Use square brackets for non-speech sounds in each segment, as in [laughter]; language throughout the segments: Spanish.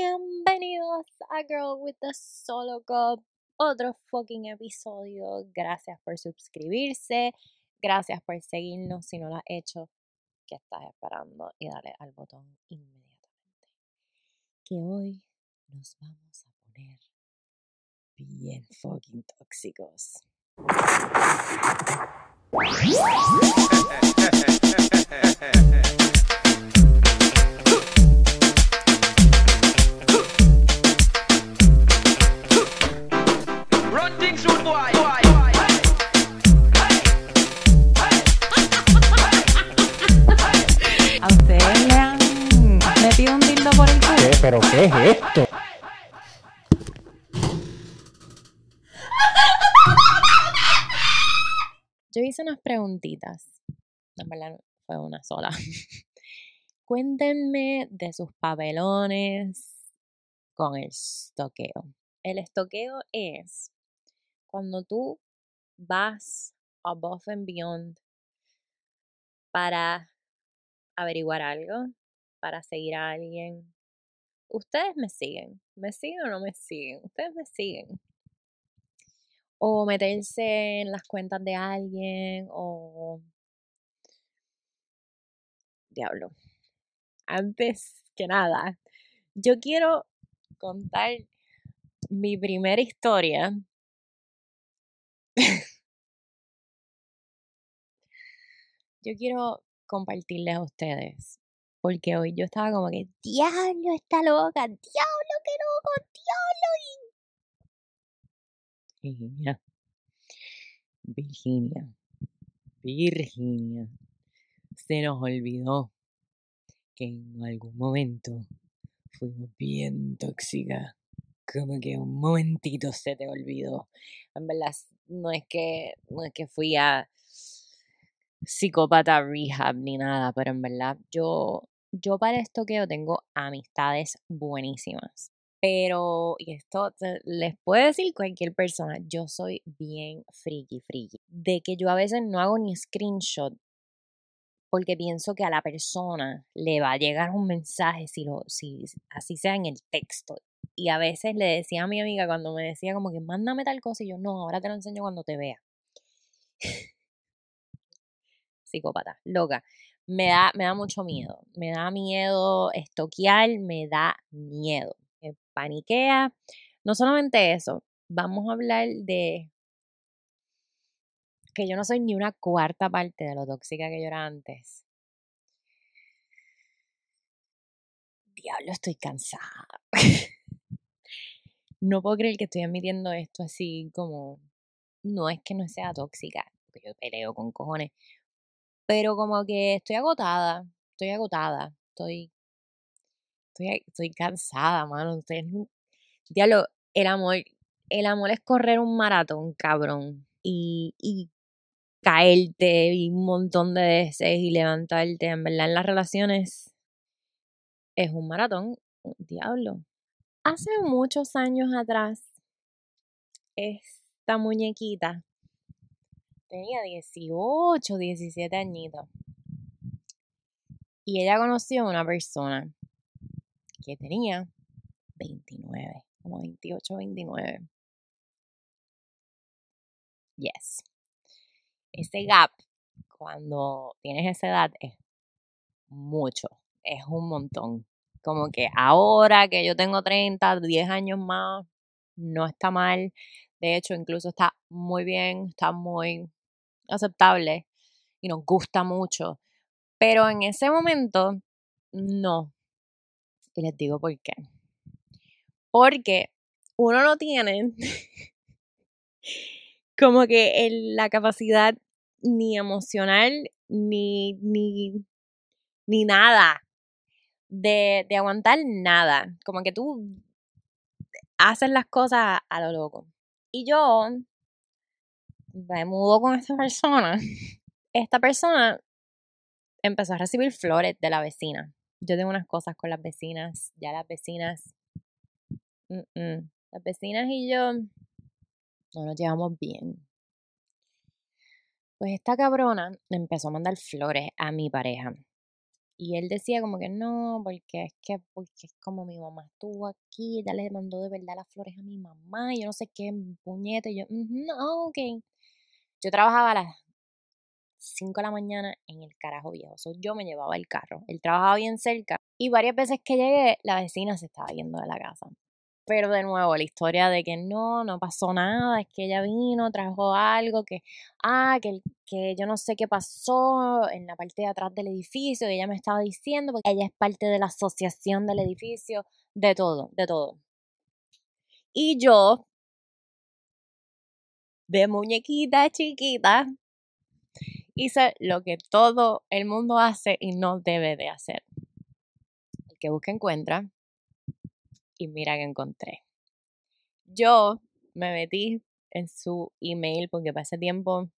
Bienvenidos a Girl with the Solo Cup. Otro fucking episodio. Gracias por suscribirse. Gracias por seguirnos si no lo has hecho. ¿Qué estás esperando? Y dale al botón inmediatamente. Que hoy nos vamos a poner bien fucking tóxicos. [laughs] ¿A ustedes le han metido un dildo por el culo? ¿Qué? ¿Pero qué es esto? Yo hice unas preguntitas. En verdad, fue una sola. [laughs] Cuéntenme de sus papelones con el estoqueo. El estoqueo es cuando tú vas above and beyond para averiguar algo, para seguir a alguien. Ustedes me siguen. ¿Me siguen o no me siguen? Ustedes me siguen o meterse en las cuentas de alguien o diablo. Antes que nada, yo quiero contar mi primera historia. [laughs] yo quiero compartirles a ustedes. Porque hoy yo estaba como que, diablo, está loca, diablo, qué loco, diablo. Virginia, Virginia, Virginia, se nos olvidó que en algún momento fuimos bien tóxicas. Como que un momentito se te olvidó. En verdad, no es que, no es que fui a psicópata rehab ni nada, pero en verdad yo, yo para esto que yo tengo amistades buenísimas. Pero, y esto les puede decir cualquier persona, yo soy bien friki, friki. De que yo a veces no hago ni screenshot porque pienso que a la persona le va a llegar un mensaje si lo, si así sea en el texto. Y a veces le decía a mi amiga cuando me decía como que mándame tal cosa y yo no, ahora te lo enseño cuando te vea. [laughs] Psicópata, loca. Me da, me da mucho miedo. Me da miedo estoquear, me da miedo. Me paniquea. No solamente eso, vamos a hablar de que yo no soy ni una cuarta parte de lo tóxica que yo era antes. Diablo, estoy cansada. [laughs] no puedo creer que estoy admitiendo esto así como... No es que no sea tóxica, porque yo peleo con cojones. Pero como que estoy agotada, estoy agotada, estoy... Estoy, estoy cansada, mano. Diablo, el amor, el amor es correr un maratón, cabrón. Y, y caerte y un montón de veces y levantarte. En verdad, en las relaciones es un maratón. Diablo. Hace muchos años atrás, esta muñequita tenía 18, 17 añitos. Y ella conoció a una persona que tenía 29, como 28, 29. Yes. Ese gap, cuando tienes esa edad, es mucho, es un montón. Como que ahora que yo tengo 30, 10 años más, no está mal. De hecho, incluso está muy bien, está muy aceptable y nos gusta mucho. Pero en ese momento, no. Y les digo por qué. Porque uno no tiene [laughs] como que la capacidad ni emocional ni, ni, ni nada de, de aguantar nada. Como que tú haces las cosas a lo loco. Y yo me mudo con esta persona. Esta persona empezó a recibir flores de la vecina. Yo tengo unas cosas con las vecinas. Ya las vecinas. mm, mm. Las vecinas y yo no nos llevamos bien. Pues esta cabrona empezó a mandar flores a mi pareja. Y él decía como que no, porque es que porque es como mi mamá estuvo aquí, ella le mandó de verdad las flores a mi mamá, y yo no sé qué, puñete, yo, no, ok. Yo trabajaba a las 5 de la mañana en el carajo viejo, yo me llevaba el carro, él trabajaba bien cerca, y varias veces que llegué, la vecina se estaba yendo de la casa. Pero de nuevo, la historia de que no, no pasó nada, es que ella vino, trajo algo, que, ah, que, que yo no sé qué pasó en la parte de atrás del edificio, y ella me estaba diciendo, porque ella es parte de la asociación del edificio, de todo, de todo. Y yo, de muñequita chiquita, hice lo que todo el mundo hace y no debe de hacer. El que busca encuentra y mira que encontré. Yo me metí en su email porque para tiempo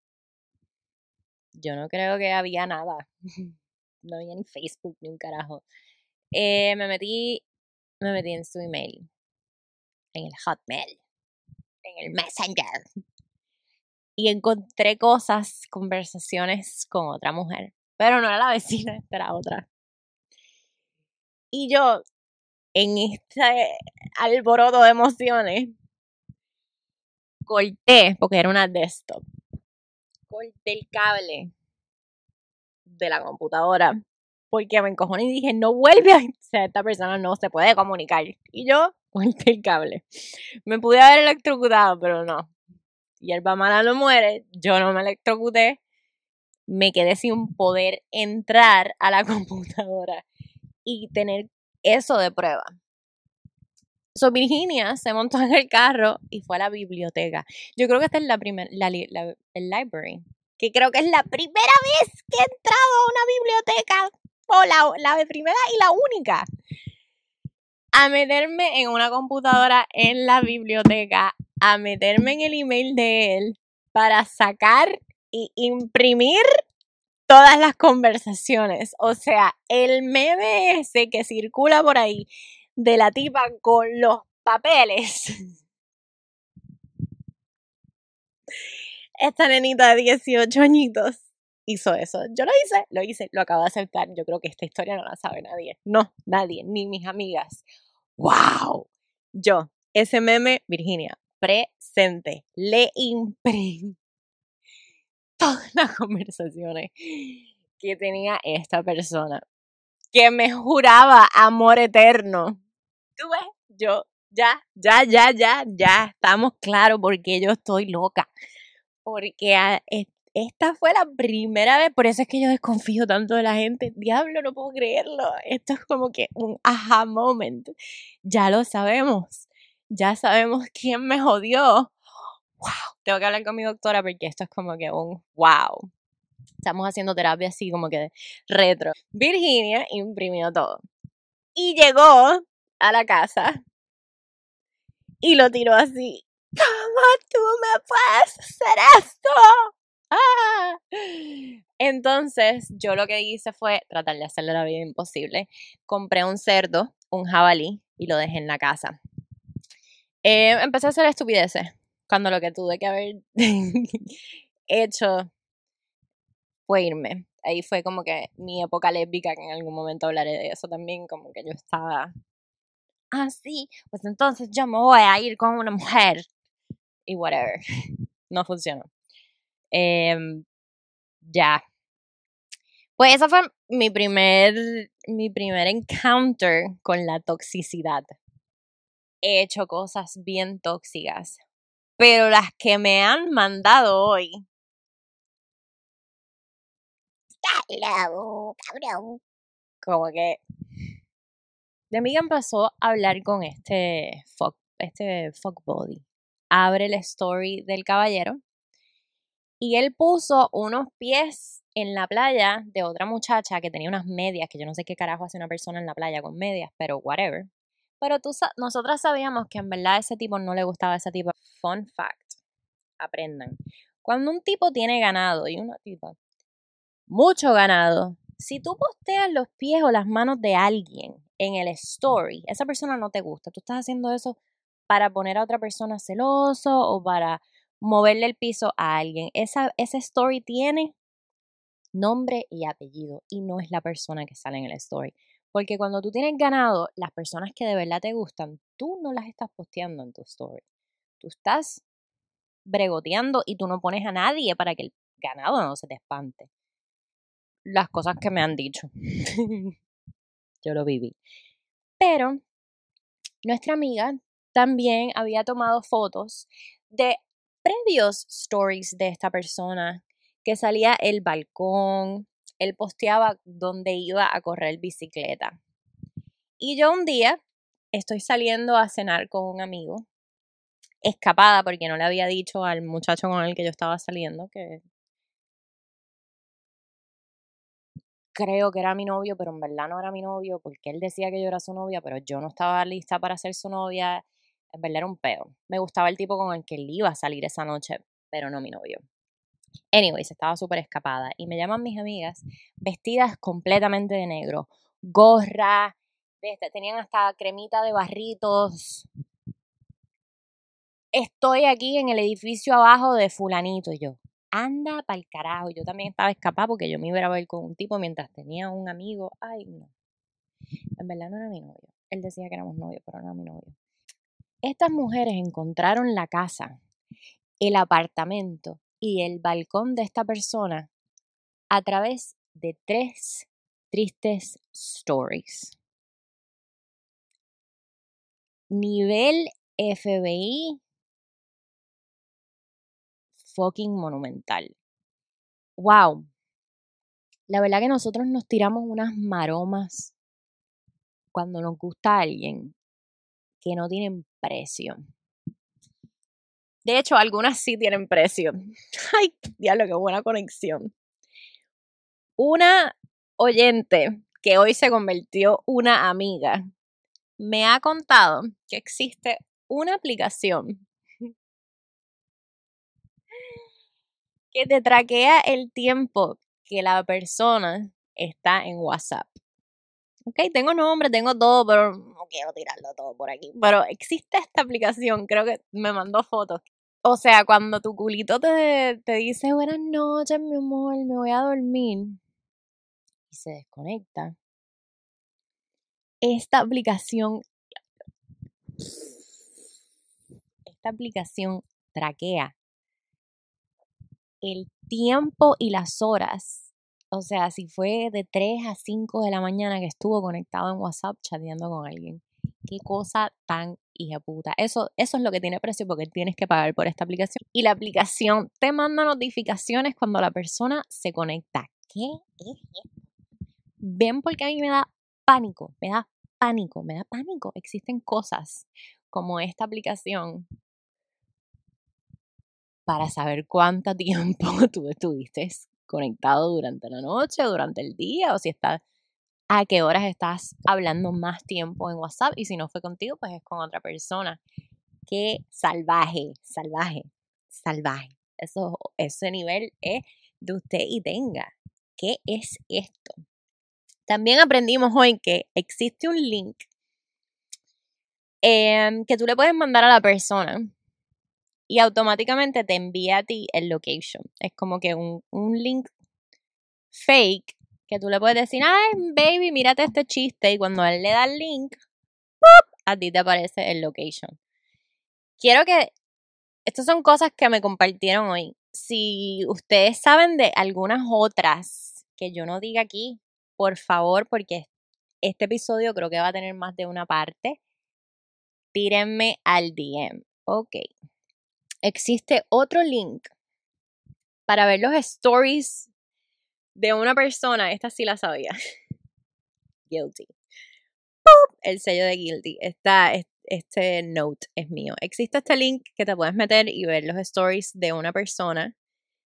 yo no creo que había nada. [laughs] No había ni Facebook ni un carajo. Eh, me metí, me metí en su email, en el Hotmail, en el Messenger. Y encontré cosas, conversaciones con otra mujer. Pero no era la vecina, era otra. Y yo, en este alboroto de emociones, corté, porque era una desktop, corté el cable de la computadora porque me encojoné y dije, no vuelve a ser esta persona no se puede comunicar. Y yo corté el cable. Me pude haber electrocutado, pero no. Y el mala no muere, yo no me electrocuté. Me quedé sin poder entrar a la [laughs] computadora y tener eso de prueba. So Virginia se montó en el carro y fue a la biblioteca. Yo creo que esta es la primera, la, la, el library, que creo que es la primera vez que he entrado a una biblioteca, o la, la primera y la única, a meterme en una computadora en la biblioteca, a meterme en el email de él para sacar y imprimir todas las conversaciones. O sea, el meme ese que circula por ahí de la tipa con los papeles. [laughs] Esta nenita de 18 añitos hizo eso. Yo lo hice, lo hice, lo acabo de aceptar. Yo creo que esta historia no la sabe nadie. No, nadie, ni mis amigas. ¡Wow! Yo, ese meme, Virginia, presente, le imprimí todas [laughs] las conversaciones que tenía esta persona, que me juraba amor eterno. Tú ves, yo ya, ya, ya, ya, ya estamos claros porque yo estoy loca. Porque esta fue la primera vez, por eso es que yo desconfío tanto de la gente. Diablo, no puedo creerlo. Esto es como que un aha moment. Ya lo sabemos. Ya sabemos quién me jodió wow, tengo que hablar con mi doctora porque esto es como que un wow. Estamos haciendo terapia así como que retro. Virginia imprimió todo. Y llegó a la casa y lo tiró así. ¿Cómo tú me puedes hacer esto? ¡Ah! Entonces, yo lo que hice fue tratar de hacerle la vida imposible. Compré un cerdo, un jabalí, y lo dejé en la casa. Eh, empecé a hacer estupideces cuando lo que tuve que haber [laughs] hecho fue irme. Ahí fue como que mi época lésbica, que en algún momento hablaré de eso también, como que yo estaba ah, pues entonces yo me voy a ir con una mujer. Y whatever. [laughs] No funcionó. Em, ya. Pues ese fue mi primer, mi primer encounter con la toxicidad. He hecho cosas bien tóxicas. Pero las que me han mandado hoy. Como que. De amiga empezó a hablar con este fuck, este fuck body. Abre el story del caballero. Y él puso unos pies en la playa de otra muchacha que tenía unas medias, que yo no sé qué carajo hace una persona en la playa con medias, pero whatever. Pero tú, nosotras sabíamos que en verdad ese tipo no le gustaba ese tipo. Fun fact. Aprendan. Cuando un tipo tiene ganado y una tipa mucho ganado, si tú posteas los pies o las manos de alguien en el story, esa persona no te gusta. Tú estás haciendo eso para poner a otra persona celoso o para moverle el piso a alguien. Esa, ese story tiene nombre y apellido y no es la persona que sale en el story. Porque cuando tú tienes ganado, las personas que de verdad te gustan, tú no las estás posteando en tu story. Tú estás bregoteando y tú no pones a nadie para que el ganado no se te espante. Las cosas que me han dicho. [laughs] Yo lo viví. Pero nuestra amiga también había tomado fotos de previos stories de esta persona que salía el balcón, él posteaba dónde iba a correr bicicleta. Y yo un día estoy saliendo a cenar con un amigo, escapada porque no le había dicho al muchacho con el que yo estaba saliendo que creo que era mi novio, pero en verdad no era mi novio porque él decía que yo era su novia, pero yo no estaba lista para ser su novia. En verdad era un peo. Me gustaba el tipo con el que él iba a salir esa noche, pero no mi novio. Anyways, estaba súper escapada y me llaman mis amigas vestidas completamente de negro, gorra, tenían hasta cremita de barritos. Estoy aquí en el edificio abajo de fulanito y yo. Anda pa'l carajo. Yo también estaba escapada porque yo me iba a ver con un tipo mientras tenía un amigo. Ay, no. En verdad no era mi novio. Él decía que éramos novios, pero no era mi novio. Estas mujeres encontraron la casa, el apartamento y el balcón de esta persona a través de tres tristes stories. Nivel FBI fucking monumental. Wow. La verdad que nosotros nos tiramos unas maromas cuando nos gusta alguien que no tienen precio. De hecho, algunas sí tienen precio. [laughs] Ay, diablo, qué buena conexión. Una oyente que hoy se convirtió una amiga me ha contado que existe una aplicación [laughs] que te traquea el tiempo que la persona está en WhatsApp. Ok, tengo nombre, tengo todo, pero no quiero tirarlo todo por aquí. Pero existe esta aplicación, creo que me mandó fotos. O sea, cuando tu culito te, te dice buenas noches, mi amor, me voy a dormir y se desconecta. Esta aplicación, esta aplicación traquea el tiempo y las horas o sea, si fue de 3 a 5 de la mañana que estuvo conectado en WhatsApp chateando con alguien. Qué cosa tan hija puta. Eso, eso es lo que tiene precio porque tienes que pagar por esta aplicación. Y la aplicación te manda notificaciones cuando la persona se conecta. ¿Qué es? Ven porque a mí me da pánico, me da pánico, me da pánico. Existen cosas como esta aplicación para saber cuánto [laughs] tiempo tú estuviste conectado durante la noche, durante el día, o si estás, a qué horas estás hablando más tiempo en WhatsApp y si no fue contigo, pues es con otra persona. Qué salvaje, salvaje, salvaje. Eso, ese nivel es de usted y tenga. ¿Qué es esto? También aprendimos hoy que existe un link em, que tú le puedes mandar a la persona y automáticamente te envía a ti el location. Es como que un, link fake que tú le puedes decir, ay, baby, mírate este chiste. Y cuando él le da el link, a ti te aparece el location. Quiero que. Estas son cosas que me compartieron hoy. Si ustedes saben de algunas otras que yo no diga aquí, por favor, porque este episodio creo que va a tener más de una parte, tírenme al DM. Ok existe otro link para ver los stories de una persona. Esta sí la sabía. [laughs] Guilty. El sello de Guilty. Este note es mío. Existe este link que te puedes meter y ver los stories de una persona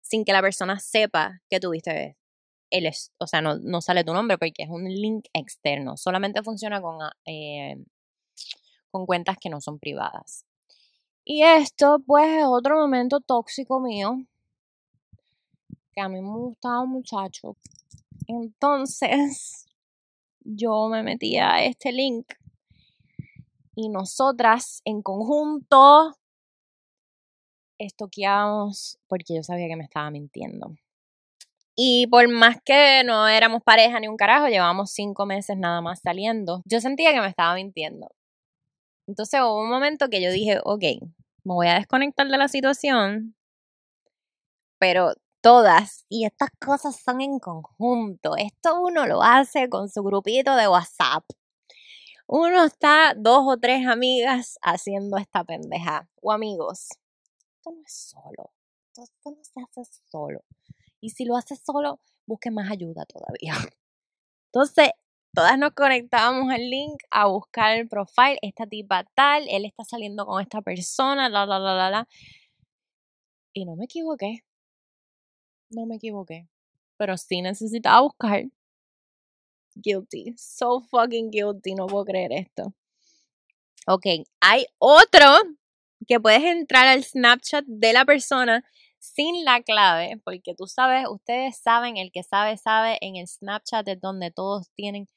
sin que la persona sepa que tuviste el, o sea, no, no sale tu nombre porque es un link externo. Solamente funciona con, eh, con cuentas que no son privadas. Y esto, pues, es otro momento tóxico mío. Que a mí me gustaba un muchacho. Entonces, [laughs] yo me metí a este link. Y nosotras, en conjunto, estoqueábamos porque yo sabía que me estaba mintiendo. Y por más que no éramos pareja ni un carajo, llevábamos cinco meses nada más saliendo, yo sentía que me estaba mintiendo. Entonces hubo un momento que yo dije, ok, me voy a desconectar de la situación, pero todas, y estas cosas son en conjunto. Esto uno lo hace con su grupito de WhatsApp. Uno está dos o tres amigas haciendo esta pendeja. O amigos. Esto no es solo. Esto no se hace solo. Y si lo haces solo, busque más ayuda todavía. [laughs] Entonces, todas nos conectábamos al link a buscar el profile. Esta tipa tal, él está saliendo con esta persona, la, la, la, la, la. Y no me equivoqué. No me equivoqué. Pero sí necesitaba buscar. Guilty. So fucking guilty. No puedo creer esto. Ok, hay otro que puedes entrar al Snapchat de la persona sin la clave, porque tú sabes, ustedes saben, el que sabe, sabe, en el Snapchat es donde todos tienen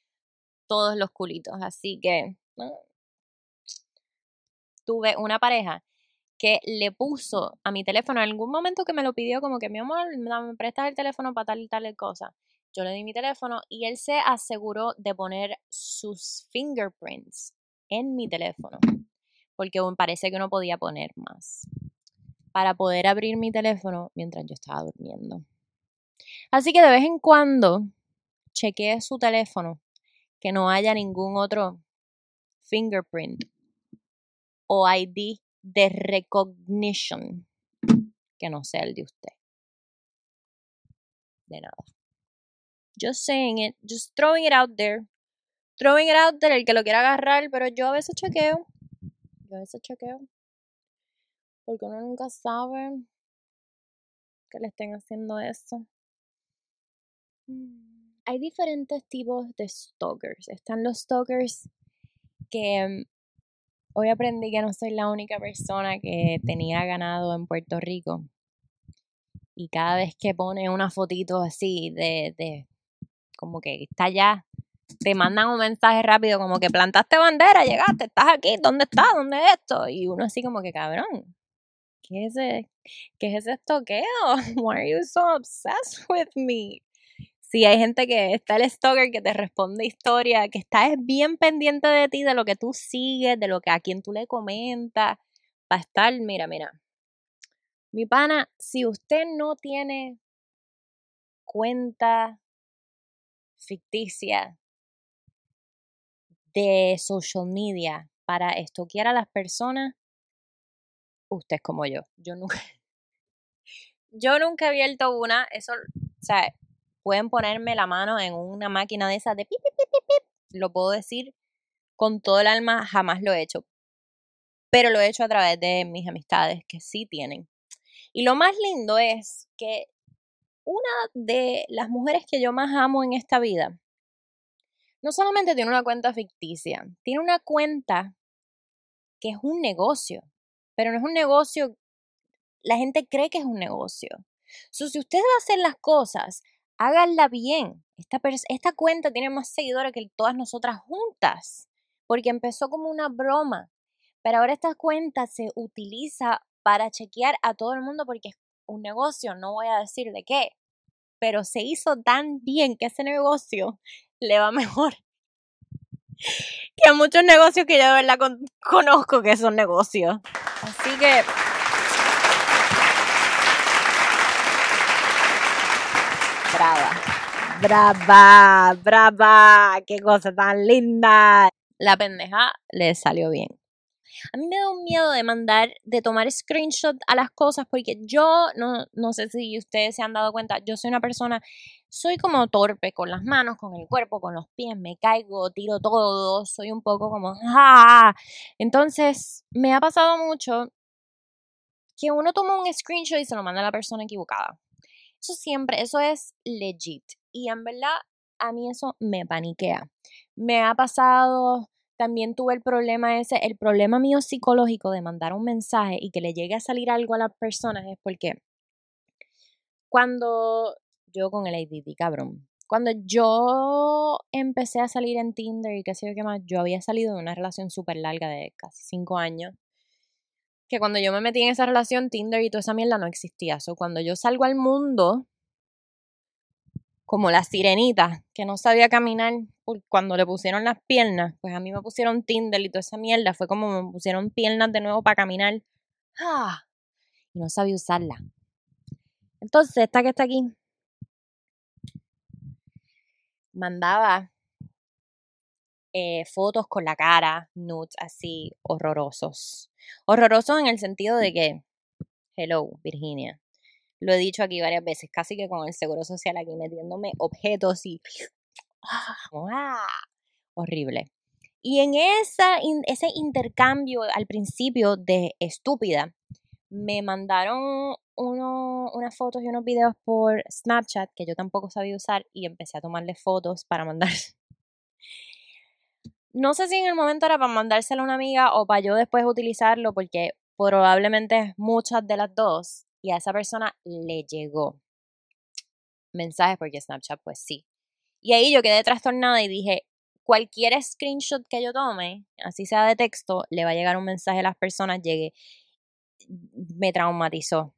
todos los culitos. Así que tuve una pareja que le puso a mi teléfono en algún momento que me lo pidió como que mi amor, me prestas el teléfono para tal y tal cosa. Yo le di mi teléfono y él se aseguró de poner sus fingerprints en mi teléfono, porque parece que no podía poner más, para poder abrir mi teléfono mientras yo estaba durmiendo. Así que de vez en cuando chequeé su teléfono, que no haya ningún otro fingerprint o ID de recognition que no sea el de usted. De nada. Just saying it, just throwing it out there. Throwing it out there, el que lo quiera agarrar, pero yo a veces chequeo. Yo a veces chequeo. Porque uno nunca sabe que le estén haciendo eso. Mm, hay diferentes tipos de stalkers. Están los stalkers que Hoy aprendí que no soy la única persona que tenía ganado en Puerto Rico. Y cada vez que pone una fotito así de, de como que está allá, te mandan un mensaje rápido como que plantaste bandera, llegaste, estás aquí, ¿dónde estás? ¿Dónde es esto? Y uno así como que cabrón, ¿qué es ese, qué es ese estoqueo? [laughs] Why are you so obsessed with me? Si hay gente que está el stalker que te responde historia, que está bien pendiente de ti, de lo que tú sigues, de lo que a quien tú le comentas, para estar, mira, mira. Mi pana, si usted no tiene cuenta ficticia de social media para estoquear a las personas, usted es como yo. Yo nunca, [laughs] yo nunca he abierto una, eso, o sea, pueden ponerme la mano en una máquina de esas de pip, pip, pip, pip, lo puedo decir con todo el alma, jamás lo he hecho. Pero lo he hecho a través de mis amistades que sí tienen. Y lo más lindo es que una de las mujeres que yo más amo en esta vida, no solamente tiene una cuenta ficticia, tiene una cuenta que es un negocio, pero no es un negocio, la gente cree que es un negocio. So, si usted va a hacer las cosas háganla bien. Esta, cuenta tiene más seguidores que todas nosotras juntas, porque empezó como una broma, pero ahora esta cuenta se utiliza para chequear a todo el mundo porque es un negocio, no voy a decir de qué, pero se hizo tan bien que ese negocio [laughs] le va mejor [laughs] que a muchos negocios que yo de verdad conozco que son negocios. Así que brava. Brava, brava, qué cosa tan linda. La pendeja le salió bien. A mí me da un miedo de mandar, de tomar screenshot a las cosas porque yo, no, no sé si ustedes se han dado cuenta, yo soy una persona, soy como torpe con las manos, con el cuerpo, con los pies, me caigo, tiro todo, soy un poco como, ¡ah! Entonces, me ha pasado mucho que uno toma un screenshot y se lo manda a la persona equivocada. Eso siempre, eso es legit. Y en verdad, a mí eso me paniquea. Me ha pasado, también tuve el problema ese, el problema mío psicológico de mandar un mensaje y que le llegue a salir algo a las personas es porque cuando yo con el ADD, cabrón, cuando yo empecé a salir en Tinder y qué sé yo qué más, yo había salido de una relación súper larga de casi cinco años que cuando yo me metí en esa relación, Tinder y toda esa mierda no existía. So, cuando yo salgo al mundo, como la sirenita, que no sabía caminar cuando le pusieron las piernas, pues a mí me pusieron Tinder y toda esa mierda, fue como me pusieron piernas de nuevo para caminar. ¡Ah! Y no sabía usarla. Entonces, esta que está aquí, mandaba eh, fotos con la cara, nudes así, horrorosos. Horrorosos en el sentido de que, hello, Virginia. Lo he dicho aquí varias veces, casi que con el seguro social aquí metiéndome objetos y. [gasps] ¡Ah! horrible. Y en esa, in- ese intercambio al principio de estúpida, me mandaron uno, unas fotos y unos videos por Snapchat que yo tampoco sabía usar y empecé a tomarle fotos para mandar. No sé si en el momento era para mandárselo a una amiga o para yo después utilizarlo porque probablemente muchas de las dos y a esa persona le llegó mensajes porque Snapchat pues sí. Y ahí yo quedé trastornada y dije, cualquier screenshot que yo tome, así sea de texto, le va a llegar un mensaje a las personas, llegue, me traumatizó.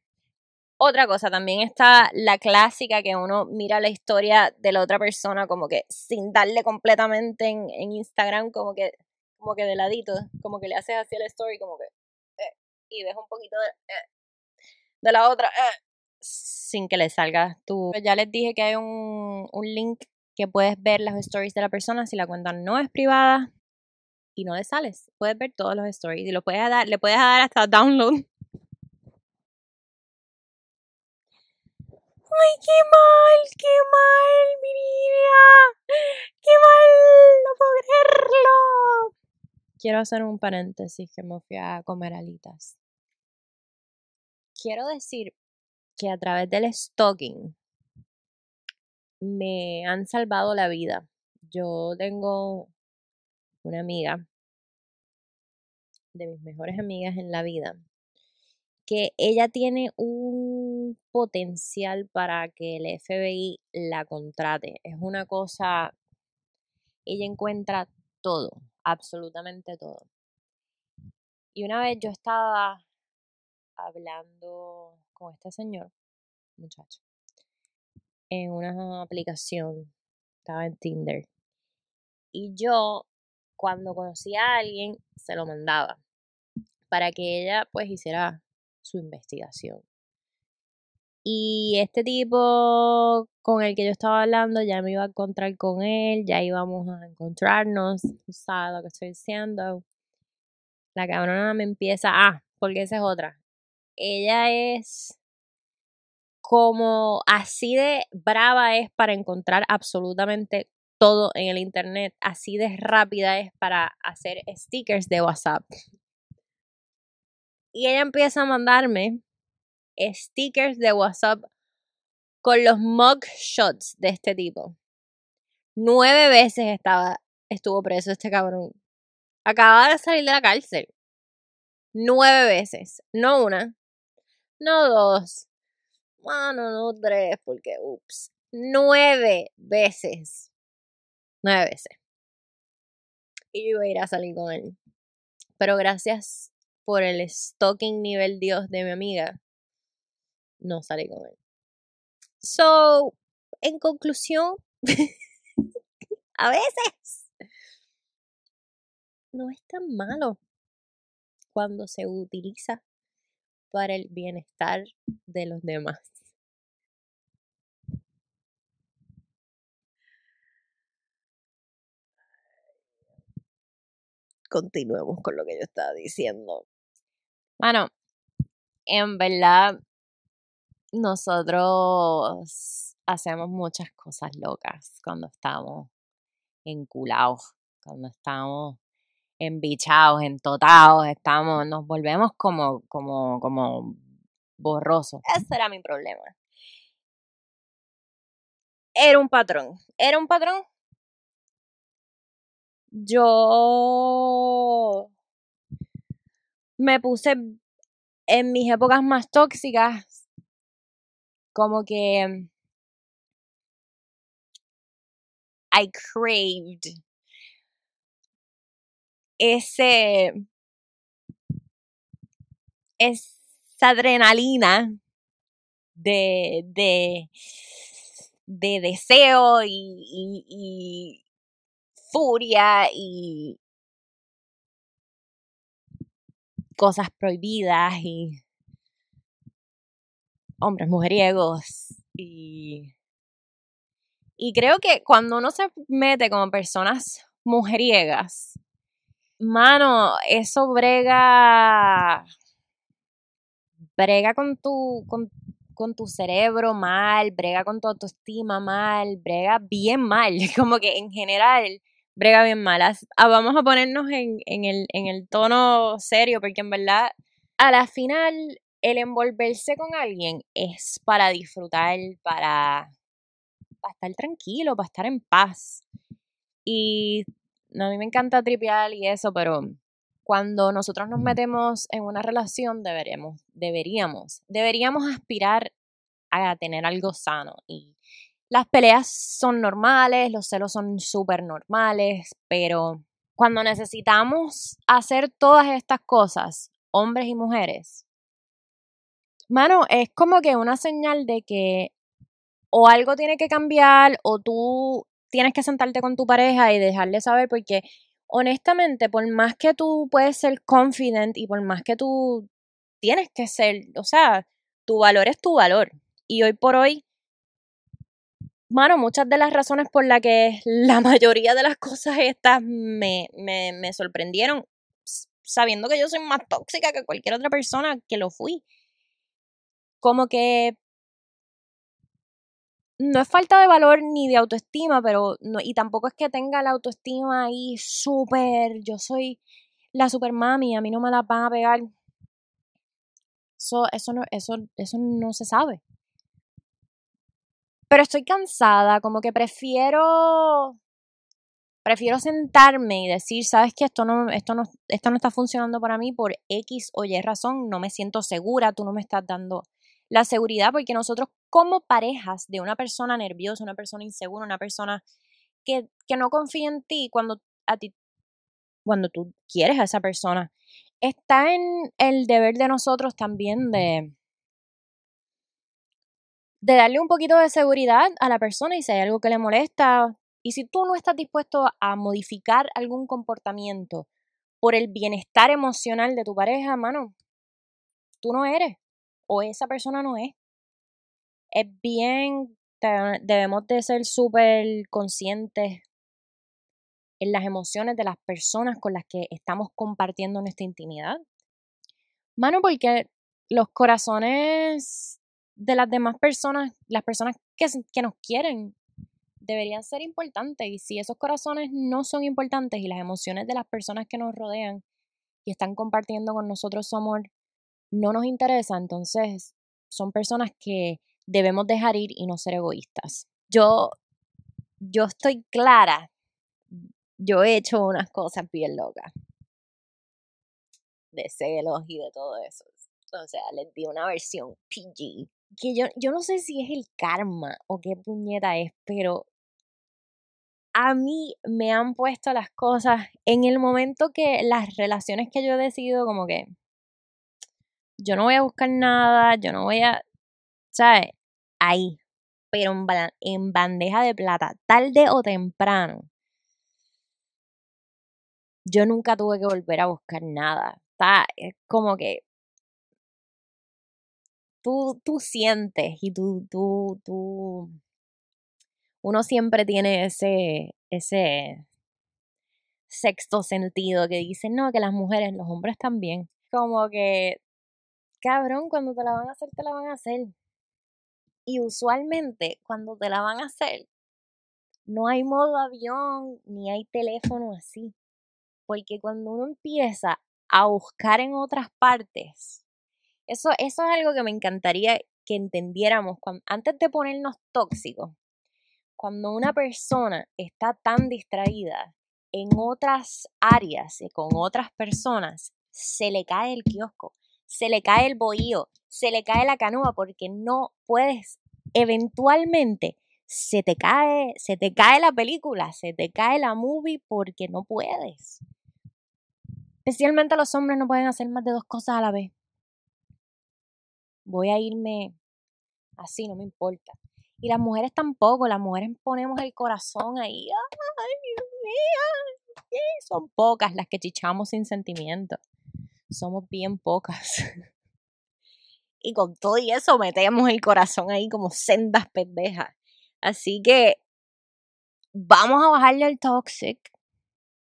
Otra cosa, también está la clásica que uno mira la historia de la otra persona como que sin darle completamente en, Instagram, como que, como que de ladito, como que le haces así el story, como que, eh, y ves un poquito de, eh, de la otra, eh, sin que le salga tú. Ya les dije que hay un, un link que puedes ver las stories de la persona si la cuenta no es privada y no le sales. Puedes ver todos los stories y lo puedes dar, le puedes dar hasta download. ¡Ay, qué mal! ¡Qué mal, Miriam! ¡Qué mal! ¡No puedo creerlo! Quiero hacer un paréntesis que me fui a comer alitas. Quiero decir que a través del stalking me han salvado la vida. Yo tengo una amiga, de mis mejores amigas en la vida, que ella tiene un potencial para que el FBI la contrate. Es una cosa, ella encuentra todo, absolutamente todo. Y una vez yo estaba hablando con este señor, muchacho, en una aplicación, estaba en Tinder. Y yo, cuando conocía a alguien, se lo mandaba para que ella pues hiciera su investigación. Y este tipo con el que yo estaba hablando ya me iba a encontrar con él, ya íbamos a encontrarnos, sabes lo que estoy diciendo. La cabrona me empieza, ah, porque esa es otra. Ella es como así de brava es para encontrar absolutamente todo en el internet, así de rápida es para hacer stickers de WhatsApp. Y ella empieza a mandarme stickers de WhatsApp con los mug shots de este tipo. Nueve veces estaba, estuvo preso este cabrón. Acaba de salir de la cárcel. Nueve veces. No una. No dos. Bueno, no tres, porque ups. Nueve veces. Nueve veces. Y yo iba a ir a salir con él. Pero gracias por el stalking nivel Dios de mi amiga, no salí con él. So, en conclusión, [laughs] a veces no es tan malo cuando se utiliza para el bienestar de los demás. Continuemos con lo que yo estaba diciendo. Bueno, en verdad, nosotros hacemos muchas cosas locas cuando estamos enculados, cuando estamos embichados, entotados, estamos, nos volvemos como, como, como borrosos. Ese era mi problema. Era un patrón. Era un patrón. Yo me puse en mis épocas más tóxicas como que I craved ese esa adrenalina de de de deseo y, y, y furia y cosas prohibidas y hombres mujeriegos y y creo que cuando uno se mete como personas mujeriegas, mano, eso brega brega con tu con, con tu cerebro mal, brega con tu autoestima mal, brega bien mal, [laughs] como que en general brega bien mal. As- ah, Vamos a ponernos en, el, tono serio, porque en verdad, a la final, el envolverse con alguien es para disfrutar, para, para estar tranquilo, para estar en paz. Y no, a mí me encanta tripear y eso, pero cuando nosotros nos metemos en una relación, deberíamos, deberíamos, deberíamos aspirar a tener algo sano. Las peleas son normales, los celos son súper normales, pero cuando necesitamos hacer todas estas cosas, hombres y mujeres, mano, es como que una señal de que o algo tiene que cambiar o tú tienes que sentarte con tu pareja y dejarle saber porque honestamente, por más que tú puedes ser confident y por más que tú tienes que ser, o sea, tu valor es tu valor. Y hoy por hoy, mano, muchas de las razones por las que la [laughs] mayoría de las cosas estas me, me, me sorprendieron, sabiendo que yo soy más tóxica que cualquier otra persona que lo fui. Como que no es falta de valor ni de autoestima, pero no, y tampoco es que tenga la autoestima ahí súper, yo soy la super mami, a mí no me la van a pegar. Eso, eso, no, eso, eso no se sabe. Pero estoy cansada, como que prefiero prefiero sentarme y decir, sabes que esto no, esto no, esto no está funcionando para mí por X o Y razón, no me siento segura, tú no me estás dando la seguridad, porque nosotros como parejas de una persona nerviosa, una persona insegura, una persona que, que no confía en ti, cuando a ti, cuando tú quieres a esa persona, está en el deber de nosotros también de, de darle un poquito de seguridad a la persona y si hay algo que le molesta, y si tú no estás dispuesto a modificar algún comportamiento por el bienestar emocional de tu pareja, mano, tú no eres o esa persona no es. Es bien, debemos de ser súper conscientes en las emociones de las personas con las que estamos compartiendo nuestra intimidad. Mano, porque los corazones de las demás personas, las personas que, que nos quieren, deberían ser importantes. Y si esos corazones no son importantes y las emociones de las personas que nos rodean y están compartiendo con nosotros su amor no nos interesa, entonces son personas que debemos dejar ir y no ser egoístas. Yo, yo estoy clara. Yo he hecho unas cosas bien locas. De celos y de todo eso. O sea, les di una versión PG. Que yo, yo no sé si es el karma o qué puñeta es, pero a mí me han puesto las cosas en el momento que las relaciones que yo he decidido como que yo no voy a buscar nada, yo no voy a, ¿sabes? Ahí, pero en, ba- en bandeja de plata, tarde o temprano, yo nunca tuve que volver a buscar nada. Está, es como que tú, tú sientes y tú, tú, tú, uno siempre tiene ese, ese sexto sentido que dice, no, que las mujeres, los hombres también. Como que, cabrón, cuando te la van a hacer, te la van a hacer. Y usualmente, cuando te la van a hacer, no hay modo avión ni hay teléfono así. Porque cuando uno empieza a buscar en otras partes, eso, eso es algo que me encantaría que entendiéramos cuan- antes de ponernos tóxicos. Cuando una persona está tan distraída en otras áreas y con otras personas, se le cae el kiosco, se le cae el bohío, se le cae la canoa porque no puedes, eventualmente se te cae, se te cae la película, se te cae la movie porque no puedes. Especialmente los hombres no pueden hacer más de dos cosas a la vez. Voy a irme así, no me importa. Y las mujeres tampoco, las mujeres ponemos el corazón ahí. Ay, Dios mío. Son pocas las que chichamos sin sentimiento. Somos bien pocas. [laughs] y con todo y eso metemos el corazón ahí como sendas pendejas. Así que vamos a bajarle al toxic.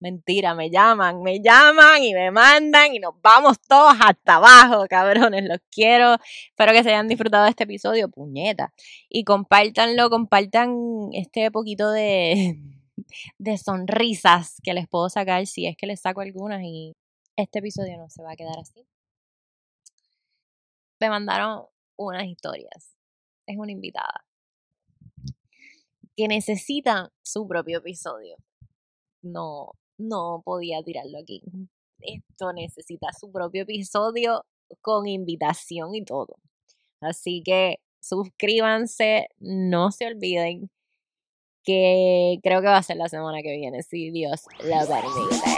Mentira, me llaman, me llaman y me mandan y nos vamos todos hasta abajo, cabrones, los quiero. Espero que se hayan disfrutado de este episodio, puñeta. Y compártanlo, compartan este poquito de, [laughs] de sonrisas que les puedo sacar si es que les saco algunas y este episodio no se va a quedar así. Me mandaron unas historias. Es una invitada que necesita su propio episodio. No, no podía tirarlo aquí. Esto necesita su propio episodio con invitación y todo. Así que suscríbanse, no se olviden que creo que va a ser la semana que viene, si Dios lo permite.